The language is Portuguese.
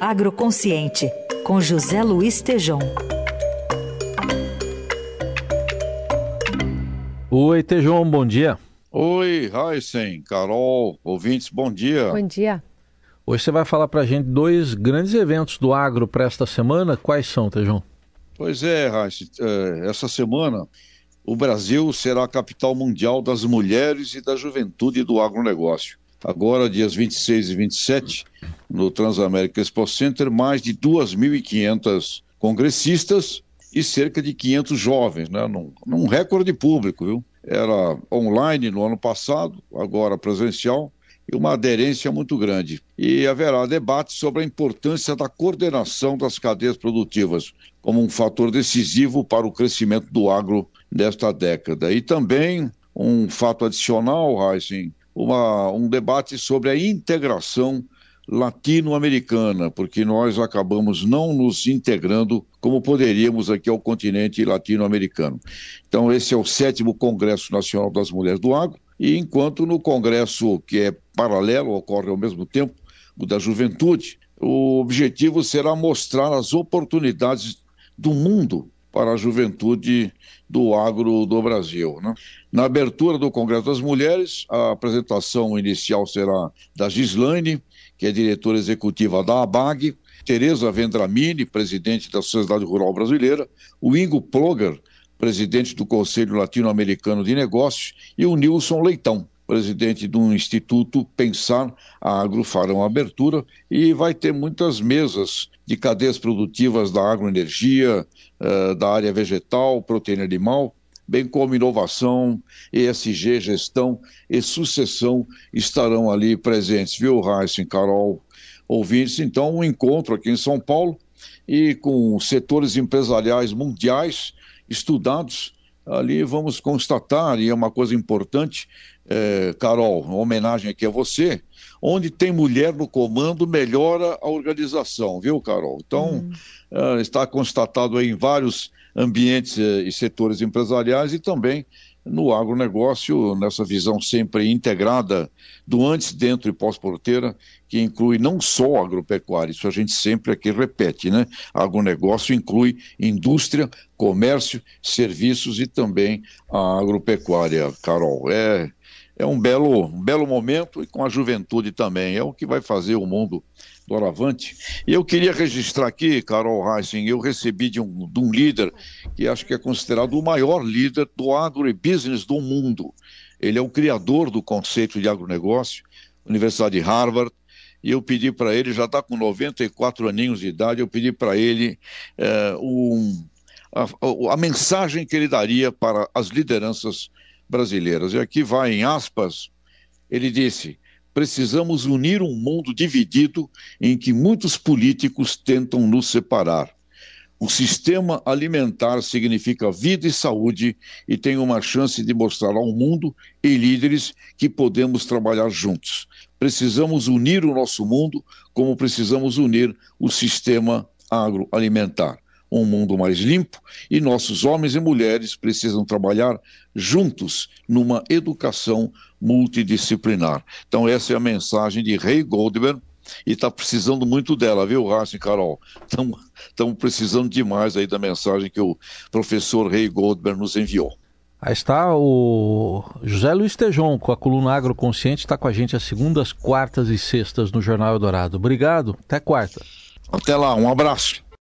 Agroconsciente, com José Luiz Tejom. Oi, Tejom, bom dia. Oi, Heisen, Carol, ouvintes, bom dia. Bom dia. Hoje você vai falar para a gente dois grandes eventos do agro para esta semana. Quais são, Tejão? Pois é, Heisen, é, essa semana o Brasil será a capital mundial das mulheres e da juventude do agronegócio. Agora, dias 26 e 27, no Transamérica Expo Center, mais de 2.500 congressistas e cerca de 500 jovens, né? num, num recorde público, viu? Era online no ano passado, agora presencial, e uma aderência muito grande. E haverá debate sobre a importância da coordenação das cadeias produtivas como um fator decisivo para o crescimento do agro nesta década. E também um fato adicional, Heisen, uma, um debate sobre a integração latino-americana, porque nós acabamos não nos integrando como poderíamos aqui ao continente latino-americano. Então, esse é o sétimo Congresso Nacional das Mulheres do Agro, e enquanto no Congresso, que é paralelo, ocorre ao mesmo tempo, o da juventude, o objetivo será mostrar as oportunidades do mundo para a juventude do agro do Brasil. Né? Na abertura do Congresso das Mulheres, a apresentação inicial será da Gislaine, que é diretora executiva da ABAG, Tereza Vendramini, presidente da Sociedade Rural Brasileira, o Ingo Ploger, presidente do Conselho Latino-Americano de Negócios, e o Nilson Leitão, presidente do Instituto Pensar Agro farão abertura e vai ter muitas mesas de cadeias produtivas da agroenergia, uh, da área vegetal, proteína animal, bem como inovação, ESG, gestão e sucessão estarão ali presentes, viu, Raíssa, Carol, ouvintes? Então, um encontro aqui em São Paulo e com setores empresariais mundiais estudados ali vamos constatar, e é uma coisa importante, é, Carol, uma homenagem aqui a você, onde tem mulher no comando, melhora a organização, viu, Carol? Então, uhum. está constatado em vários ambientes é, e setores empresariais e também no agronegócio, nessa visão sempre integrada do antes, dentro e pós-porteira, que inclui não só agropecuária, isso a gente sempre aqui repete, né? Agronegócio inclui indústria, comércio, serviços e também a agropecuária, Carol. É, é um belo, um belo momento e com a juventude também, é o que vai fazer o mundo doravante. E eu queria registrar aqui, Carol Heisen, eu recebi de um, de um líder que acho que é considerado o maior líder do agribusiness do mundo. Ele é o criador do conceito de agronegócio, Universidade de Harvard, e eu pedi para ele, já está com 94 aninhos de idade, eu pedi para ele é, um, a, a, mensagem que ele daria para as lideranças brasileiras. E aqui vai em aspas, ele disse: precisamos unir um mundo dividido em que muitos políticos tentam nos separar. O sistema alimentar significa vida e saúde e tem uma chance de mostrar ao mundo e líderes que podemos trabalhar juntos. Precisamos unir o nosso mundo como precisamos unir o sistema agroalimentar um mundo mais limpo e nossos homens e mulheres precisam trabalhar juntos numa educação multidisciplinar. Então, essa é a mensagem de Ray Goldberg e está precisando muito dela, viu, Raça e Carol? Estamos precisando demais aí da mensagem que o professor Ray Goldberg nos enviou. Aí está o José Luiz Tejon com a coluna Agroconsciente, está com a gente às segundas, quartas e sextas no Jornal Eldorado. Obrigado, até quarta. Até lá, um abraço.